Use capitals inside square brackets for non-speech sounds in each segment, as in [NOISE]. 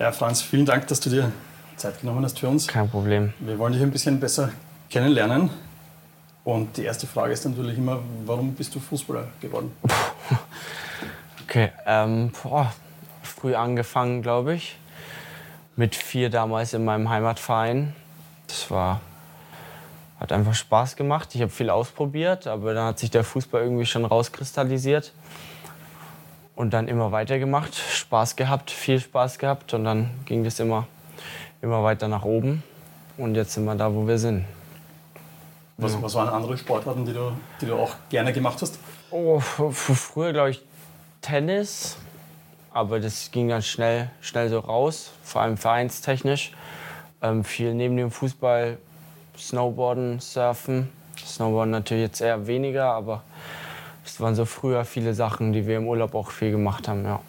Ja, Franz, vielen Dank, dass du dir Zeit genommen hast für uns. Kein Problem. Wir wollen dich ein bisschen besser kennenlernen. Und die erste Frage ist natürlich immer, warum bist du Fußballer geworden? [LAUGHS] Okay, ähm, boah, früh angefangen, glaube ich. Mit vier damals in meinem Heimatverein. Das war, hat einfach Spaß gemacht. Ich habe viel ausprobiert, aber dann hat sich der Fußball irgendwie schon rauskristallisiert. Und dann immer weitergemacht, Spaß gehabt, viel Spaß gehabt und dann ging das immer, immer weiter nach oben. Und jetzt sind wir da, wo wir sind. Was, was waren andere Sportarten, die du, die du auch gerne gemacht hast? Oh, früher glaube ich Tennis, aber das ging dann schnell, schnell so raus, vor allem vereinstechnisch. Ähm, viel neben dem Fußball, Snowboarden, Surfen. Snowboarden natürlich jetzt eher weniger, aber es waren so früher viele Sachen, die wir im Urlaub auch viel gemacht haben. Ja.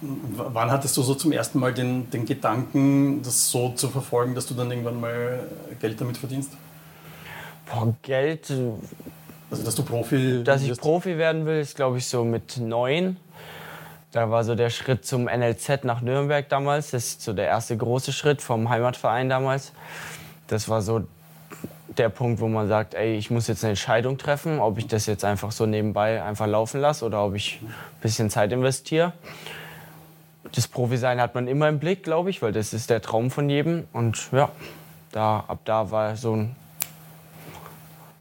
Wann hattest du so zum ersten Mal den, den Gedanken, das so zu verfolgen, dass du dann irgendwann mal Geld damit verdienst? Boah, Geld, Also, dass du Profi dass ich? Profi werden will, ist glaube ich so mit neun. Da war so der Schritt zum NLZ nach Nürnberg damals. Das ist so der erste große Schritt vom Heimatverein damals. Das war so der Punkt, wo man sagt, ey, ich muss jetzt eine Entscheidung treffen, ob ich das jetzt einfach so nebenbei einfach laufen lasse oder ob ich ein bisschen Zeit investiere. Das Profi-Sein hat man immer im Blick, glaube ich, weil das ist der Traum von jedem. Und ja, da, ab da war so ein,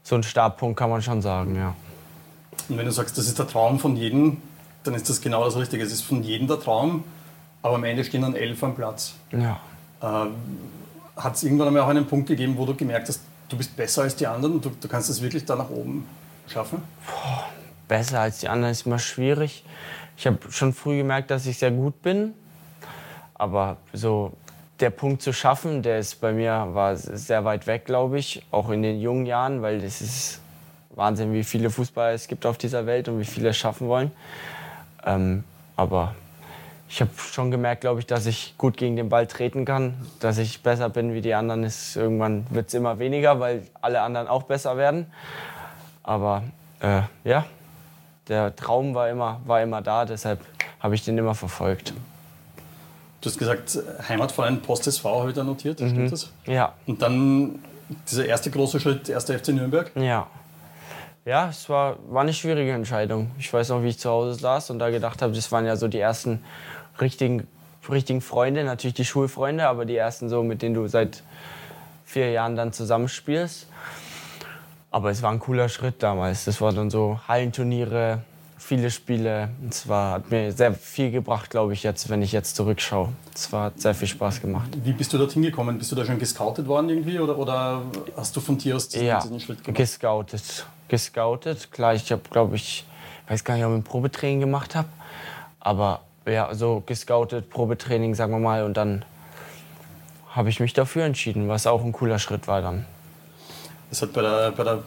so ein Startpunkt, kann man schon sagen, ja. Und wenn du sagst, das ist der Traum von jedem, dann ist das genau das Richtige. Es ist von jedem der Traum, aber am Ende stehen dann elf am Platz. Ja. Ähm, Hat es irgendwann einmal auch einen Punkt gegeben, wo du gemerkt hast, du bist besser als die anderen und du, du kannst es wirklich da nach oben schaffen? besser als die anderen ist immer schwierig. Ich habe schon früh gemerkt, dass ich sehr gut bin. Aber so der Punkt zu schaffen, der ist bei mir war sehr weit weg, glaube ich, auch in den jungen Jahren, weil das ist Wahnsinn, wie viele Fußballer es gibt auf dieser Welt und wie viele es schaffen wollen. Ähm, aber ich habe schon gemerkt, glaube ich, dass ich gut gegen den Ball treten kann, dass ich besser bin wie die anderen. Ist irgendwann wird es immer weniger, weil alle anderen auch besser werden. Aber äh, ja, der Traum war immer, war immer da, deshalb habe ich den immer verfolgt. Du hast gesagt, Heimatverein Post SV habe ich da notiert, stimmt das? Ja, Und dann dieser erste große Schritt, erster FC Nürnberg. ja. Ja, es war, war eine schwierige Entscheidung. Ich weiß noch, wie ich zu Hause saß und da gedacht habe, das waren ja so die ersten richtigen, richtigen Freunde, natürlich die Schulfreunde, aber die ersten so, mit denen du seit vier Jahren dann zusammenspielst. Aber es war ein cooler Schritt damals. Das war dann so Hallenturniere, viele Spiele. Es war, hat mir sehr viel gebracht, glaube ich, jetzt, wenn ich jetzt zurückschaue. Es war, hat sehr viel Spaß gemacht. Wie bist du dorthin gekommen? Bist du da schon gescoutet worden irgendwie oder, oder hast du von dir aus diesen, Ja, diesen Schritt gemacht? gescoutet. Gescoutet. Klar, ich habe, glaube ich, weiß gar nicht, ob ich ein Probetraining gemacht habe. Aber ja, so gescoutet, Probetraining, sagen wir mal. Und dann habe ich mich dafür entschieden, was auch ein cooler Schritt war dann. Es hat bei der, bei der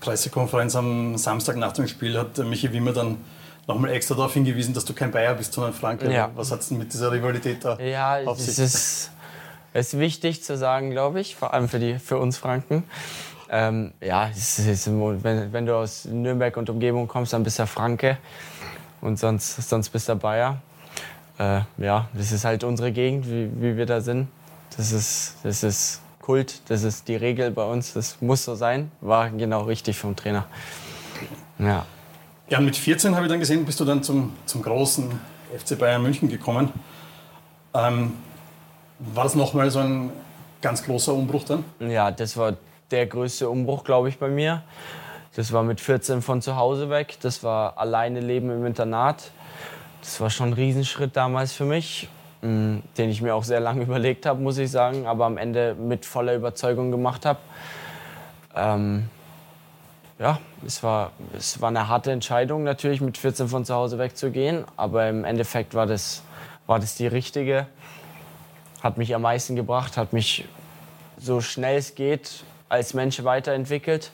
Pressekonferenz am Samstag nach dem Spiel hat Michi Wimmer dann nochmal extra darauf hingewiesen, dass du kein Bayer bist, sondern Franke. Ja. Was hat es denn mit dieser Rivalität da Ja, auf sich? ist, es ist wichtig zu sagen, glaube ich, vor allem für, die, für uns Franken. Ähm, ja, es ist, wenn, wenn du aus Nürnberg und Umgebung kommst, dann bist du ja Franke und sonst, sonst bist du Bayer. Äh, ja, das ist halt unsere Gegend, wie, wie wir da sind. Das ist, das ist Kult, das ist die Regel bei uns, das muss so sein. War genau richtig vom Trainer. Ja. Ja, mit 14 habe ich dann gesehen, bist du dann zum, zum großen FC Bayern München gekommen. Ähm, war das nochmal so ein ganz großer Umbruch dann? Ja, das war der größte Umbruch, glaube ich, bei mir. Das war mit 14 von zu Hause weg. Das war alleine Leben im Internat. Das war schon ein Riesenschritt damals für mich, mh, den ich mir auch sehr lange [LAUGHS] überlegt habe, muss ich sagen, aber am Ende mit voller Überzeugung gemacht habe. Ähm, ja, es war, es war eine harte Entscheidung natürlich, mit 14 von zu Hause wegzugehen, aber im Endeffekt war das, war das die richtige. Hat mich am meisten gebracht, hat mich so schnell es geht als Mensch weiterentwickelt.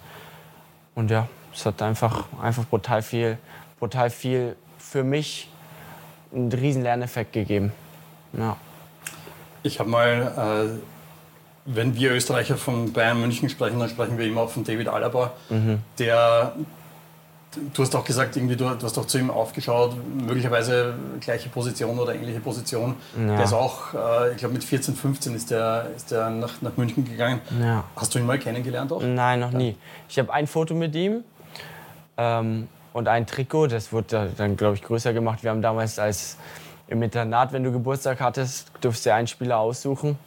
Und ja, es hat einfach, einfach brutal viel, brutal viel für mich einen riesen Lerneffekt gegeben. Ja. Ich habe mal, äh, wenn wir Österreicher von Bayern München sprechen, dann sprechen wir immer auch von David Alaba, der Du hast auch gesagt, irgendwie, du, hast auch zu ihm aufgeschaut, möglicherweise gleiche Position oder ähnliche Position. Ja. Der ist auch, äh, ich glaube, mit 14, 15 ist der, ist der nach, nach München gegangen. Ja. Hast du ihn mal kennengelernt auch? Nein, noch nie. Ich habe ein Foto mit ihm ähm, und ein Trikot. Das wurde dann, glaube ich, größer gemacht. Wir haben damals als im Internat, wenn du Geburtstag hattest, durfst du einen Spieler aussuchen.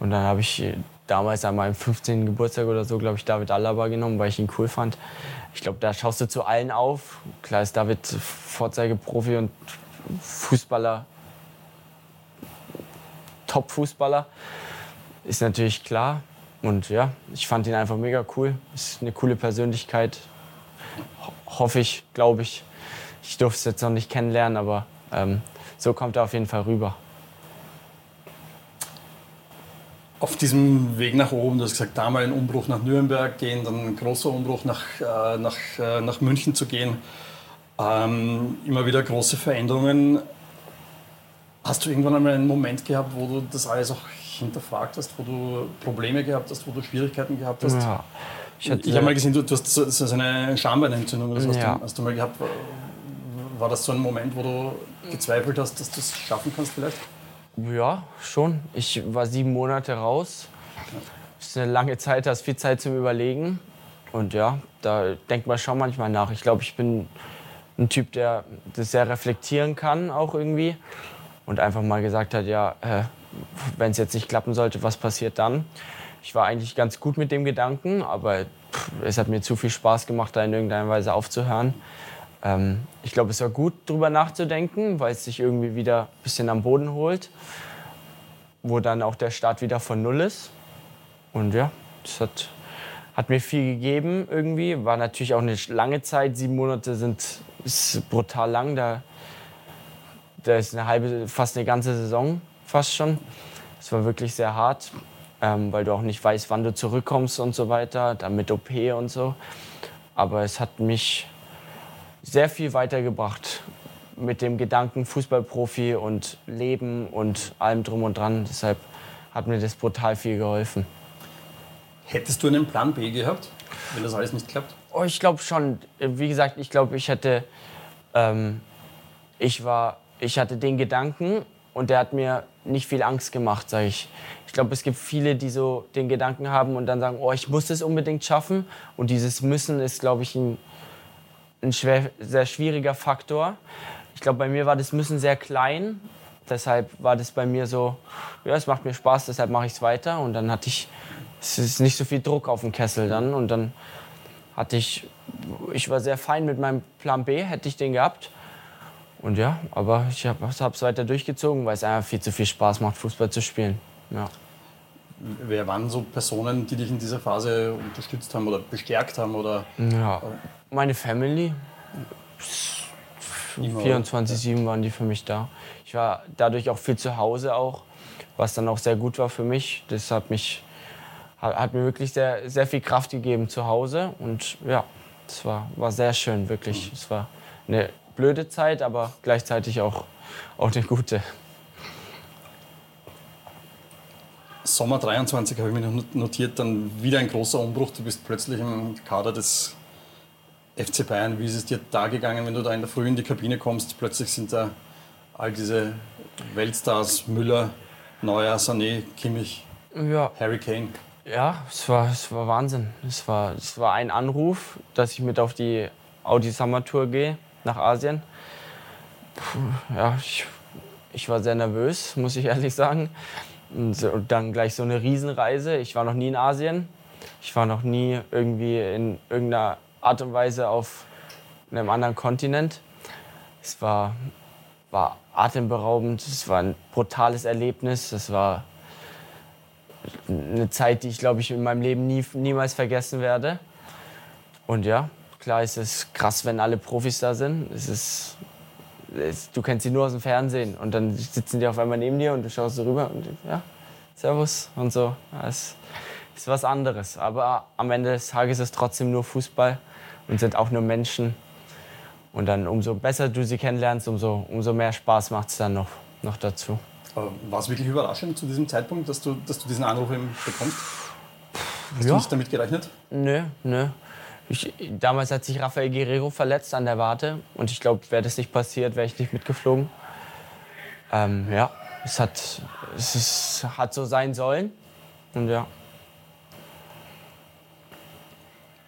Und dann habe ich damals an meinem 15. Geburtstag oder so, glaube ich, David Alaba genommen, weil ich ihn cool fand. Ich glaube, da schaust du zu allen auf. Klar ist David Vorzeigeprofi und Fußballer, Top-Fußballer. Ist natürlich klar. Und ja, ich fand ihn einfach mega cool. Ist eine coole Persönlichkeit. hoffe ich, glaube ich. Ich durfte es jetzt noch nicht kennenlernen, aber ähm, so kommt er auf jeden Fall rüber. Auf diesem Weg nach oben, du hast gesagt, da mal ein Umbruch nach Nürnberg gehen, dann ein großer Umbruch nach, äh, nach, äh, nach München zu gehen, ähm, immer wieder große Veränderungen. Hast du irgendwann einmal einen Moment gehabt, wo du das alles auch hinterfragt hast, wo du Probleme gehabt hast, wo du Schwierigkeiten gehabt hast? Ja. Ich, ich habe mal gesehen, du, du hast so, so eine Schambeinentzündung, das hast, ja. du, hast du mal gehabt. War das so ein Moment, wo du gezweifelt hast, dass du es schaffen kannst vielleicht? Ja, schon. Ich war sieben Monate raus. Das ist eine lange Zeit, da ist viel Zeit zum Überlegen. Und ja, da denkt man schon manchmal nach. Ich glaube, ich bin ein Typ, der das sehr reflektieren kann, auch irgendwie. Und einfach mal gesagt hat, ja, äh, wenn es jetzt nicht klappen sollte, was passiert dann? Ich war eigentlich ganz gut mit dem Gedanken, aber es hat mir zu viel Spaß gemacht, da in irgendeiner Weise aufzuhören. Ähm, ich glaube, es war gut, darüber nachzudenken, weil es sich irgendwie wieder ein bisschen am Boden holt, wo dann auch der Start wieder von Null ist. Und ja, das hat, hat mir viel gegeben irgendwie. War natürlich auch eine lange Zeit. Sieben Monate sind ist brutal lang. Da, da ist eine halbe, fast eine ganze Saison fast schon. Es war wirklich sehr hart, ähm, weil du auch nicht weißt, wann du zurückkommst und so weiter, dann mit OP und so. Aber es hat mich sehr viel weitergebracht mit dem Gedanken Fußballprofi und Leben und allem drum und dran. Deshalb hat mir das brutal viel geholfen. Hättest du einen Plan B gehabt, wenn das alles nicht klappt? Oh, ich glaube schon. Wie gesagt, ich glaube, ich hätte, ähm, ich war, ich hatte den Gedanken und der hat mir nicht viel Angst gemacht, sage ich. Ich glaube, es gibt viele, die so den Gedanken haben und dann sagen, oh, ich muss es unbedingt schaffen. Und dieses Müssen ist, glaube ich, ein ein schwer, sehr schwieriger Faktor. Ich glaube, bei mir war das Müssen sehr klein. Deshalb war das bei mir so, ja, es macht mir Spaß, deshalb mache ich es weiter. Und dann hatte ich, es ist nicht so viel Druck auf dem Kessel dann. Und dann hatte ich, ich war sehr fein mit meinem Plan B, hätte ich den gehabt. Und ja, aber ich habe es weiter durchgezogen, weil es einfach viel zu viel Spaß macht, Fußball zu spielen. Ja. Wer waren so Personen, die dich in dieser Phase unterstützt haben oder bestärkt haben? Oder, ja, meine Family. 24-7 waren die für mich da. Ich war dadurch auch viel zu Hause auch, was dann auch sehr gut war für mich. Das hat, mich, hat, mir wirklich sehr, sehr viel Kraft gegeben zu Hause. Und ja, es war, war sehr schön, wirklich. Es war eine blöde Zeit, aber gleichzeitig auch, auch eine gute. Sommer 23 habe ich mir notiert, dann wieder ein großer Umbruch. Du bist plötzlich im Kader des FC Bayern. Wie ist es dir da gegangen, wenn du da in der Früh in die Kabine kommst? Plötzlich sind da all diese Weltstars, Müller, Neuer, Sané, Kimmich, ja. Harry Kane. Ja, es war, es war Wahnsinn. Es war, es war ein Anruf, dass ich mit auf die Audi Summer Tour gehe nach Asien. Puh, ja, ich, ich war sehr nervös, muss ich ehrlich sagen. Und dann gleich so eine Riesenreise. Ich war noch nie in Asien. Ich war noch nie irgendwie in irgendeiner Art und Weise auf einem anderen Kontinent. Es war, war atemberaubend, es war ein brutales Erlebnis. Es war eine Zeit, die ich, glaube ich, in meinem Leben nie, niemals vergessen werde. Und ja, klar ist es krass, wenn alle Profis da sind. Es ist du kennst sie nur aus dem Fernsehen und dann sitzen die auf einmal neben dir und du schaust so rüber und ja, Servus und so. Ja, es ist was anderes. Aber am Ende des Tages ist es trotzdem nur Fußball und sind auch nur Menschen. Und dann umso besser du sie kennenlernst, umso, umso mehr Spaß macht es dann noch, noch dazu. War es wirklich überraschend zu diesem Zeitpunkt, dass du, dass du diesen Anruf bekommst? Hast ja. du nicht damit gerechnet? Nö, nö. Ich, damals hat sich Rafael Guerrero verletzt an der Warte und ich glaube, wäre das nicht passiert, wäre ich nicht mitgeflogen. Ähm, ja, es hat, es ist, hat so sein sollen und ja.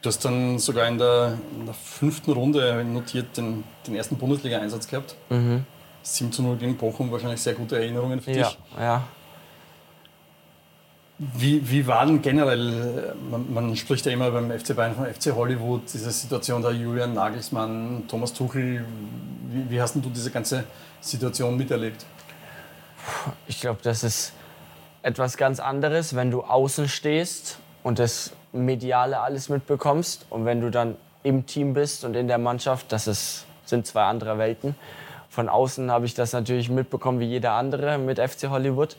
Du hast dann sogar in der, in der fünften Runde notiert den, den ersten Bundesliga-Einsatz gehabt. Mhm. 7 zu 0 gegen Bochum, wahrscheinlich sehr gute Erinnerungen für ja, dich. Ja, wie, wie war denn generell, man, man, spricht ja immer beim FC Bayern von FC Hollywood, diese Situation da Julian Nagelsmann, Thomas Tuchel, wie, wie hast du diese ganze Situation miterlebt? Ich glaube, das ist etwas ganz anderes, wenn du außen stehst und das Mediale alles mitbekommst und wenn du dann im Team bist und in der Mannschaft, das ist, sind zwei andere Welten. Von außen habe ich das natürlich mitbekommen wie jeder andere mit FC Hollywood,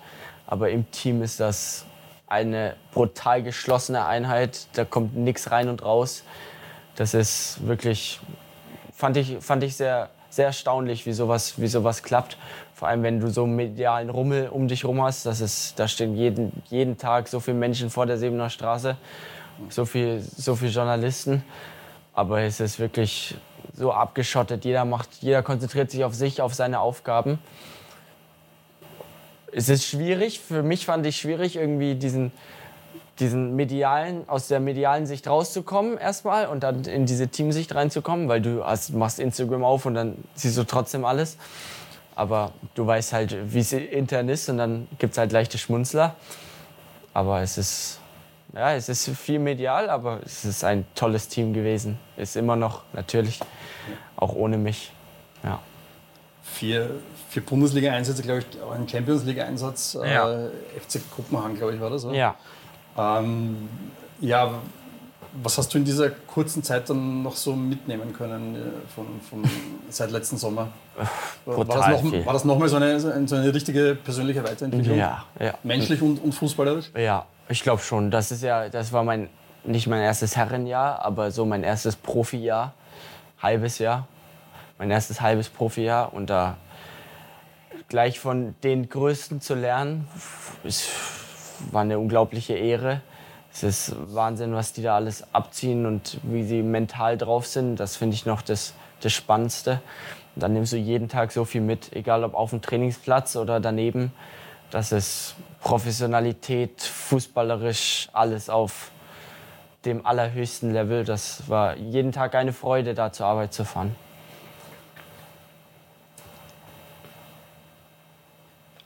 aber im Team ist das eine brutal geschlossene Einheit. Da kommt nichts rein und raus. Das ist wirklich, fand ich, fand ich sehr, sehr erstaunlich, wie sowas, wie sowas klappt. Vor allem, wenn du so einen medialen Rummel um dich rum hast. Das ist, da stehen jeden, jeden Tag so viele Menschen vor der Sebener Straße, so viele so viel Journalisten. Aber es ist wirklich so abgeschottet. Jeder, macht, jeder konzentriert sich auf sich, auf seine Aufgaben es ist schwierig, für mich fand ich schwierig, irgendwie diesen, diesen medialen, aus der medialen Sicht rauszukommen erstmal und dann in diese Teamsicht reinzukommen, weil du hast, machst Instagram auf und dann siehst du trotzdem alles. Aber du weißt halt, wie es intern ist und dann gibt es halt leichte Schmunzler. Aber es ist, ja, es ist viel medial, aber es ist ein tolles Team gewesen. Ist immer noch, natürlich, auch ohne mich. Ja vier, vier Bundesliga-Einsätze, glaube ich, auch ein Champions League-Einsatz. Äh, ja. Äh, FC Kopenhagen, glaube ich, war das, oder? Ja. Ähm, ja, was hast du in dieser kurzen Zeit dann noch so mitnehmen können äh, von, von [LAUGHS] seit letzten Sommer? War das, noch, war das nochmal so eine, so eine richtige persönliche Weiterentwicklung? Ja, ja. Menschlich und, und fußballerisch? Ja, ich glaube schon. Das ist ja, das war mein, nicht mein erstes Herrenjahr, aber so mein erstes Profijahr, halbes Jahr mein erstes halbes Profijahr und da gleich von den Größten zu lernen, ist, war eine unglaubliche Ehre. Es ist Wahnsinn, was die da alles abziehen und wie sie mental drauf sind. Das finde ich noch das, das Spannendste. Und dann nimmst du jeden Tag so viel mit, egal ob auf dem Trainingsplatz oder daneben. Das ist Professionalität, fußballerisch, alles auf dem allerhöchsten Level. Das war jeden Tag eine Freude, da zur Arbeit zu fahren.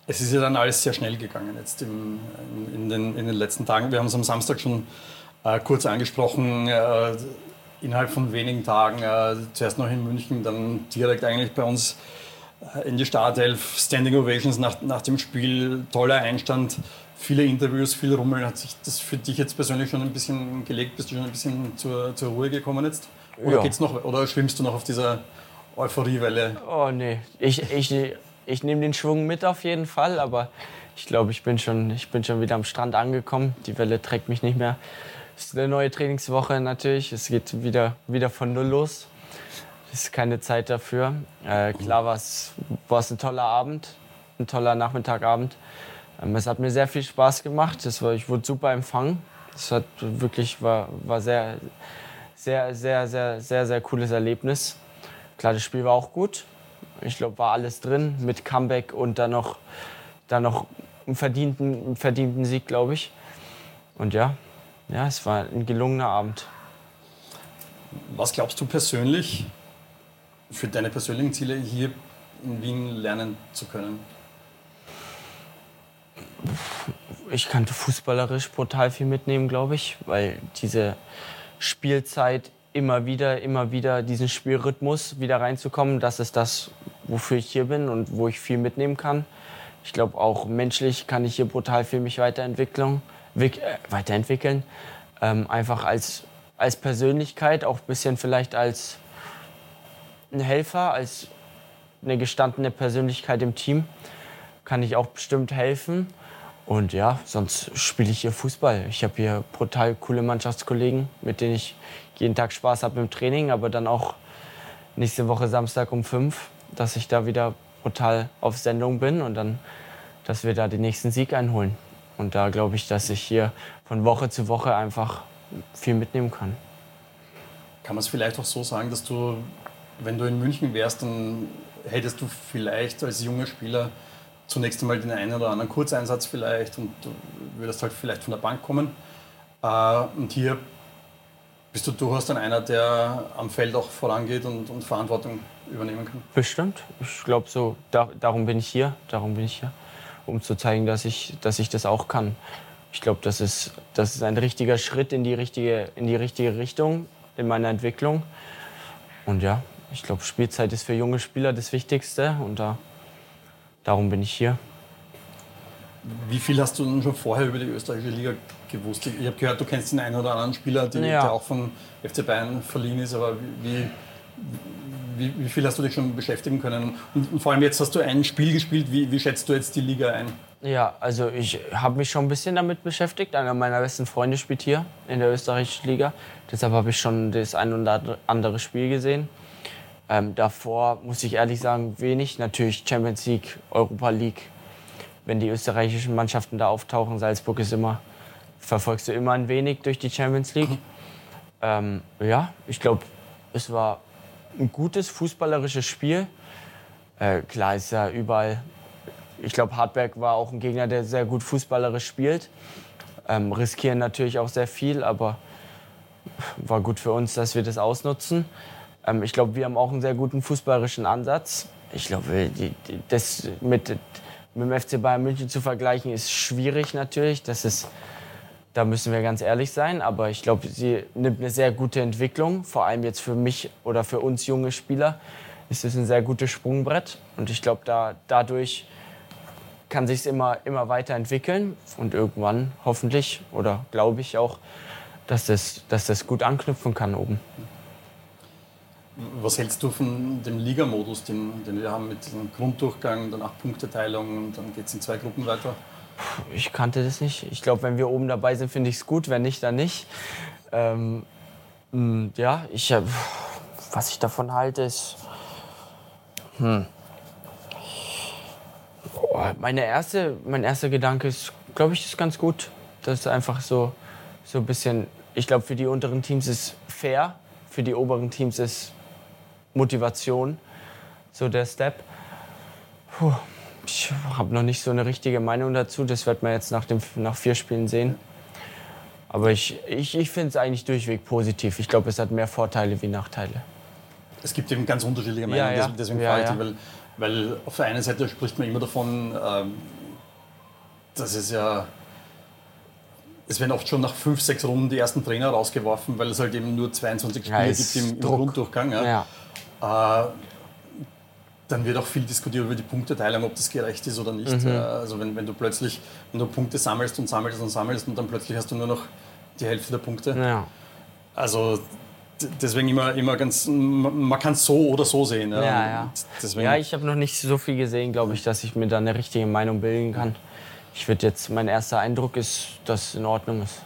Es ist ja dann alles sehr schnell gegangen jetzt im, in, den, in den letzten Tagen. Wir haben es am Samstag schon äh, kurz angesprochen. Äh, innerhalb von wenigen Tagen, äh, zuerst noch in München, dann direkt eigentlich bei uns äh, in die Startelf, Standing Ovations nach, nach dem Spiel, toller Einstand, viele Interviews, viel Rummel. Hat sich das für dich jetzt persönlich schon ein bisschen gelegt? Bist du schon ein bisschen zur, zur Ruhe gekommen jetzt? Oder, ja. geht's noch, oder schwimmst du noch auf dieser Euphoriewelle? Oh nee, ich, ich ich nehme den Schwung mit auf jeden Fall, aber ich glaube, ich, bin schon, ich bin schon wieder am Strand angekommen. Die Welle trägt mich nicht mehr. Es ist eine neue Trainingswoche natürlich. Es geht wieder, wieder von Null los. Es ist keine Zeit dafür. Äh, klar war es ein toller Abend, ein toller Nachmittagabend. Ähm, es hat mir sehr viel Spaß gemacht. Das war, ich wurde super empfangen. Es hat wirklich war, war sehr, sehr, sehr, sehr, sehr, sehr cooles Erlebnis. Klar, das Spiel war auch gut. Ich glaube, war alles drin mit Comeback und dann noch, dann noch einen, verdienten, einen verdienten Sieg, glaube ich. Und ja, ja, es war ein gelungener Abend. Was glaubst du persönlich für deine persönlichen Ziele hier in Wien lernen zu können? Ich kann fußballerisch brutal viel mitnehmen, glaube ich, weil diese Spielzeit immer wieder, immer wieder diesen Spielrhythmus wieder reinzukommen, das ist das, wofür ich hier bin und wo ich viel mitnehmen kann. Ich glaube, auch menschlich kann ich hier brutal viel mich weiterentwickeln. Äh, weiterentwickeln. Ähm, einfach als, als Persönlichkeit, auch ein bisschen vielleicht als ein Helfer, als eine gestandene Persönlichkeit im Team kann ich auch bestimmt helfen. Und ja, sonst spiele ich hier Fußball. Ich habe hier brutal coole Mannschaftskollegen, mit denen ich jeden Tag Spaß habe im Training, aber dann auch nächste Woche Samstag um fünf dass ich da wieder brutal auf Sendung bin und dann, dass wir da den nächsten Sieg einholen. Und da glaube ich, dass ich hier von Woche zu Woche einfach viel mitnehmen kann. kann man es vielleicht auch so sagen, dass du, wenn du in München wärst, dann hättest du vielleicht als junger Spieler zunächst einmal den einen oder anderen Kurzeinsatz vielleicht und du würdest halt vielleicht von der Bank kommen. Äh, und hier bist du durchaus dann einer, der am Feld auch vorangeht und, und Verantwortung übernehmen kann. Bestimmt. Ich glaube so, da, darum bin ich hier, darum bin ich hier, um zu zeigen, dass ich, dass ich das auch kann. Ich glaube, das ist, das ist ein richtiger Schritt in die richtige, in die richtige Richtung in meiner Entwicklung. Und ja, ich glaube, Spielzeit ist für junge Spieler das Wichtigste und da, darum bin ich hier. Wie viel hast du denn schon vorher über die österreichische Liga gewusst? Ich habe gehört, du kennst den einen oder anderen Spieler, die, ja. der auch von FC Bayern verliehen ist, aber wie, wie, wie, viel hast du dich schon beschäftigen können? Und, und, vor allem jetzt hast du ein Spiel gespielt, wie, wie schätzt du jetzt die Liga ein? Ja, also ich habe mich schon ein bisschen damit beschäftigt. Einer meiner besten Freunde spielt hier in der österreichischen Liga. Deshalb habe ich schon das ein oder andere Spiel gesehen. Ähm, davor muss ich ehrlich sagen, wenig. Natürlich Champions League, Europa League, wenn die österreichischen Mannschaften da auftauchen. Salzburg ist immer, verfolgst du immer ein wenig durch die Champions League. Ähm, ja, ich glaube, es war ein gutes fußballerisches Spiel. Äh, klar ist ja überall, ich glaube, Hartberg war auch ein Gegner, der sehr gut fußballerisch spielt. Ähm, riskieren natürlich auch sehr viel, aber war gut für uns, dass wir das ausnutzen. Ähm, ich glaube, wir haben auch einen sehr guten fußballerischen Ansatz. Ich glaube, das mit mit dem FC Bayern München zu vergleichen, ist schwierig natürlich. Das ist, da müssen wir ganz ehrlich sein. Aber ich glaube, sie nimmt eine sehr gute Entwicklung. Vor allem jetzt für mich oder für uns junge Spieler ist es ein sehr gutes Sprungbrett. Und ich glaube, da, dadurch kann sich es immer, immer weiterentwickeln. Und irgendwann hoffentlich oder glaube ich auch, dass das, dass das gut anknüpfen kann oben. Was hältst du von dem Ligamodus, den, den wir haben mit dem Grunddurchgang, dann acht Punkteteilung und dann geht es in zwei Gruppen weiter? Ich kannte das nicht. Ich glaube, wenn wir oben dabei sind, finde ich es gut. Wenn nicht, dann nicht. Ähm, mm, ja, ich, äh, was ich davon halte, ist. Hm. Meine erste, mein erster Gedanke ist, glaube ich, ist ganz gut. Das ist einfach so, so ein bisschen. Ich glaube, für die unteren Teams ist fair, für die oberen Teams ist Motivation, so der Step. Puh, ich habe noch nicht so eine richtige Meinung dazu. Das wird man jetzt nach, dem, nach vier Spielen sehen. Aber ich, ich, ich finde es eigentlich durchweg positiv. Ich glaube, es hat mehr Vorteile wie Nachteile. Es gibt eben ganz unterschiedliche Meinungen, ja, ja. deswegen ja, ja. weil, weil auf der einen Seite spricht man immer davon, ähm, dass es ja es werden oft schon nach fünf, sechs Runden die ersten Trainer rausgeworfen, weil es halt eben nur 22 Spiele ja, gibt im, im Grunddurchgang. Ja. ja. Äh, dann wird auch viel diskutiert über die Punkteteilung, ob das gerecht ist oder nicht. Mhm. Also wenn, wenn du plötzlich, wenn du Punkte sammelst und sammelst und sammelst und dann plötzlich hast du nur noch die Hälfte der Punkte. Ja. Also deswegen immer, immer ganz, man kann es so oder so sehen. Ja, ja. Deswegen ja ich habe noch nicht so viel gesehen, glaube ich, dass ich mir da eine richtige Meinung bilden kann. Ich würde jetzt, mein erster Eindruck ist, dass es in Ordnung ist.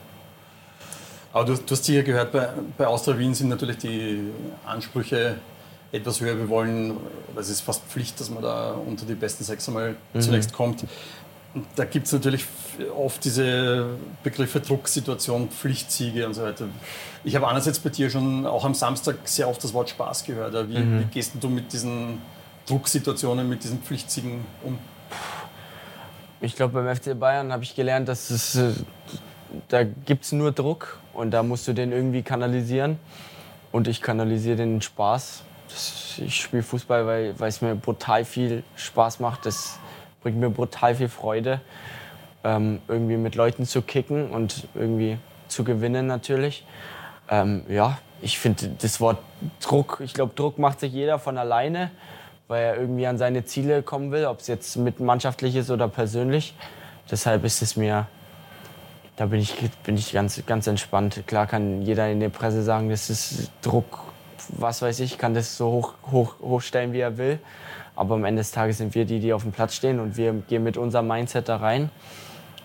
Aber du, du hast hier gehört, bei, bei Austria Wien sind natürlich die Ansprüche etwas höher. Wir wollen, es ist fast Pflicht, dass man da unter die besten sechs einmal mhm. zunächst kommt. Und da gibt es natürlich oft diese Begriffe Drucksituation, Pflichtsiege und so weiter. Ich habe einerseits bei dir schon auch am Samstag sehr oft das Wort Spaß gehört. Wie, mhm. wie gehst du mit diesen Drucksituationen, mit diesen Pflichtsiegen um? Ich glaube, beim FC Bayern habe ich gelernt, dass es, äh, da gibt es nur Druck und da musst du den irgendwie kanalisieren. Und ich kanalisiere den Spaß ich spiele Fußball, weil, weil es mir brutal viel Spaß macht. Das bringt mir brutal viel Freude, ähm, irgendwie mit Leuten zu kicken und irgendwie zu gewinnen natürlich. Ähm, ja, ich finde das Wort Druck, ich glaube, Druck macht sich jeder von alleine, weil er irgendwie an seine Ziele kommen will, ob es jetzt mit mannschaftlich ist oder persönlich. Deshalb ist es mir, da bin ich, bin ich ganz, ganz entspannt. Klar kann jeder in der Presse sagen, das ist Druck was weiß ich, kann das so hoch, hoch, hochstellen, wie er will. Aber am Ende des Tages sind wir die, die auf dem Platz stehen und wir gehen mit unserem Mindset da rein.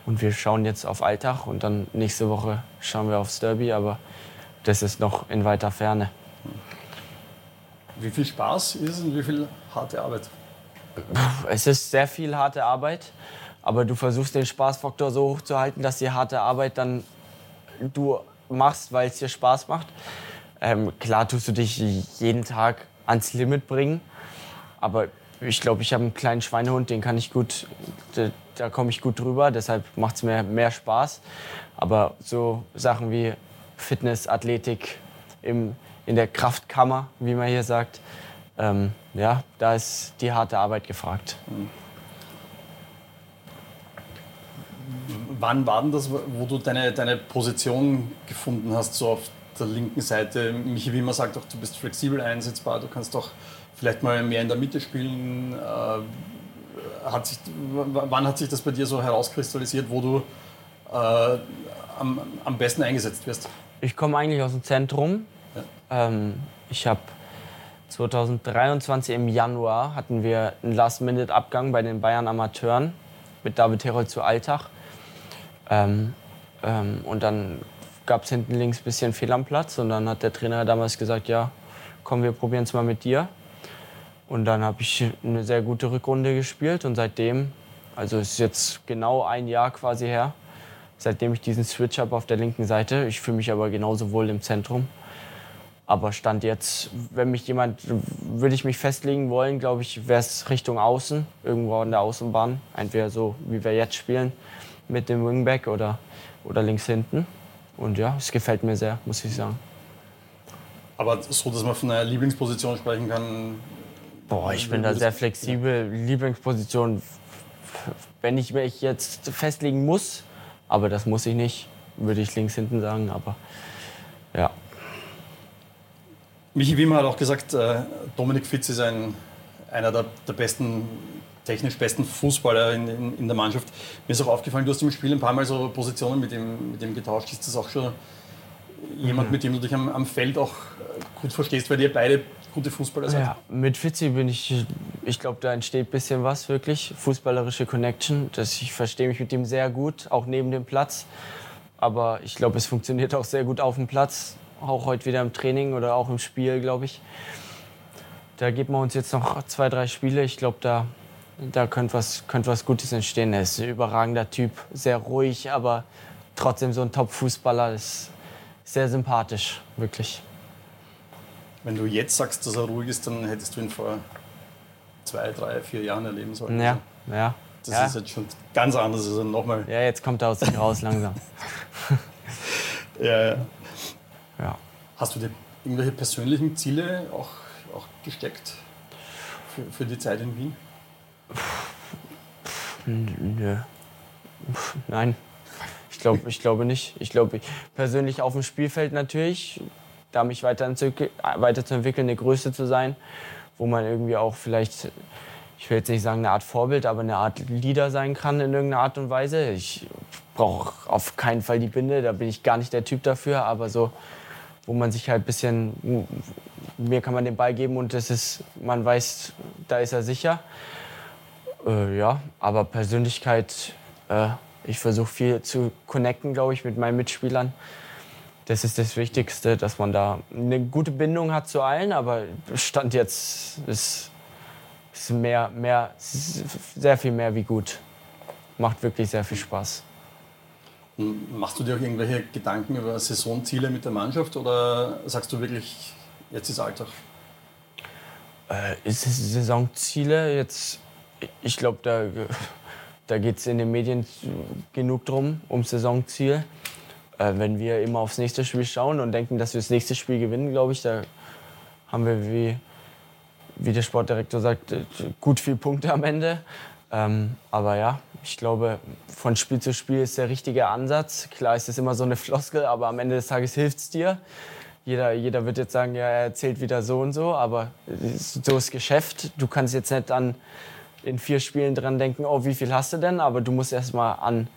Und wir schauen jetzt auf Alltag und dann nächste Woche schauen wir aufs Derby, aber das ist noch in weiter Ferne. Wie viel Spaß ist es und wie viel harte Arbeit? Es ist sehr viel harte Arbeit, aber du versuchst den Spaßfaktor so hoch zu halten, dass die harte Arbeit dann du machst, weil es dir Spaß macht. Ähm, klar tust du dich jeden Tag ans Limit bringen, aber ich glaube, ich habe einen kleinen Schweinehund, den kann ich gut, da, da komme ich gut drüber, deshalb macht es mir mehr Spaß. Aber so Sachen wie Fitness, Athletik im, in der Kraftkammer, wie man hier sagt, ähm, ja, da ist die harte Arbeit gefragt. Wann war denn das, wo du deine, deine Position gefunden hast, so auf der linken Seite? Michi Wimmer sagt auch, du bist flexibel einsetzbar, du kannst doch vielleicht mal mehr in der Mitte spielen. Äh, hat sich, wann hat sich das bei dir so herauskristallisiert, wo du äh, am, am besten eingesetzt wirst? Ich komme eigentlich aus dem Zentrum. Ja. Ähm, ich habe 2023 im Januar hatten wir einen Last-Minute-Abgang bei den Bayern Amateuren mit David Herold zu Alltag. Ähm, ähm, und dann gab es hinten links ein bisschen Fehl am Platz und dann hat der Trainer damals gesagt, ja, komm, wir probieren es mal mit dir. Und dann habe ich eine sehr gute Rückrunde gespielt und seitdem, also ist jetzt genau ein Jahr quasi her, seitdem ich diesen Switch habe auf der linken Seite. Ich fühle mich aber genauso wohl im Zentrum. Aber Stand jetzt, wenn mich jemand, würde ich mich festlegen wollen, glaube ich, wäre es Richtung Außen, irgendwo an der Außenbahn. Entweder so, wie wir jetzt spielen, mit dem Wingback oder, oder links hinten. Und ja, es gefällt mir sehr, muss ich sagen. Aber so, dass man von einer Lieblingsposition sprechen kann, Boah, ich bin da sehr flexibel. Lieblingsposition, wenn ich mich jetzt festlegen muss, aber das muss ich nicht, würde ich links hinten sagen. Aber ja. Michi Wimmer hat auch gesagt, äh, Dominik Fitz ist ein, einer der, der besten, technisch besten Fußballer in, in, in, der Mannschaft. Mir ist auch aufgefallen, du hast im Spiel ein paar Mal so Positionen mit ihm, mit ihm getauscht. Ist das auch schon jemand, mhm. mit dem du dich am, am Feld auch gut verstehst, weil ihr beide gute Fußballer seid. Ja, mit Fitzi bin ich, ich glaube, da entsteht ein bisschen was wirklich, fußballerische Connection. Das, ich verstehe mich mit ihm sehr gut, auch neben dem Platz. Aber ich glaube, es funktioniert auch sehr gut auf dem Platz, auch heute wieder im Training oder auch im Spiel, glaube ich. Da geben wir uns jetzt noch zwei, drei Spiele. Ich glaube, da, da könnte was, könnt was Gutes entstehen. Er ist ein überragender Typ, sehr ruhig, aber trotzdem so ein Top-Fußballer. Ist sehr sympathisch, wirklich. Wenn du jetzt sagst, dass er ruhig ist, dann hättest du ihn vor zwei, drei, vier Jahren erleben sollen. Ja, ja. Das ja. ist jetzt schon ganz anders. Also nochmal. Ja, jetzt kommt er aus sich raus langsam. [LAUGHS] ja, ja. ja. Hast du dir irgendwelche persönlichen Ziele auch, auch gesteckt für, für die Zeit in Wien? Nö. Nein. Ich, glaub, ich glaube nicht. Ich glaube persönlich auf dem Spielfeld natürlich da mich weiterzuentwickeln, eine Größe zu sein, wo man irgendwie auch vielleicht, ich will jetzt nicht sagen eine Art Vorbild, aber eine Art Leader sein kann in irgendeiner Art und Weise. Ich brauche auf keinen Fall die Binde, da bin ich gar nicht der Typ dafür, aber so, wo man sich halt ein bisschen, mir kann man den Ball geben und das ist, man weiß, da ist er sicher. Äh, ja, aber Persönlichkeit, äh, ich versuche viel zu connecten, glaube ich, mit meinen Mitspielern das ist das Wichtigste, dass man da eine gute Bindung hat zu allen. Aber Stand jetzt ist, ist mehr, mehr, sehr viel mehr wie gut. Macht wirklich sehr viel Spaß. Machst du dir auch irgendwelche Gedanken über Saisonziele mit der Mannschaft oder sagst du wirklich, jetzt ist Alltag? Äh, ist Saisonziele jetzt? Ich glaube, da, da geht es in den Medien genug drum, um Saisonziel äh, wenn wir immer aufs nächste Spiel schauen und denken, dass wir das nächste Spiel gewinnen, glaube ich, da haben wir, wie, wie der Sportdirektor sagt, äh, gut viele Punkte am Ende. Ähm, aber ja, ich glaube, von Spiel zu Spiel ist der richtige Ansatz. Klar ist es immer so eine Floskel, aber am Ende des Tages hilft es dir. Jeder, jeder wird jetzt sagen, ja, er erzählt wieder so und so, aber so ist Geschäft. Du kannst jetzt nicht an, in vier Spielen dran denken, oh, wie viel hast du denn? Aber du musst erst mal an,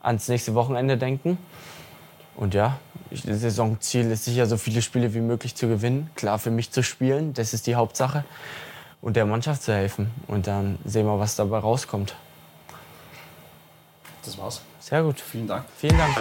ans nächste Wochenende denken. Und ja, das Saisonziel ist sicher, so viele Spiele wie möglich zu gewinnen. Klar, für mich zu spielen, das ist die Hauptsache. Und der Mannschaft zu helfen. Und dann sehen wir, was dabei rauskommt. Das war's. Sehr gut. Vielen Dank. Vielen Dank.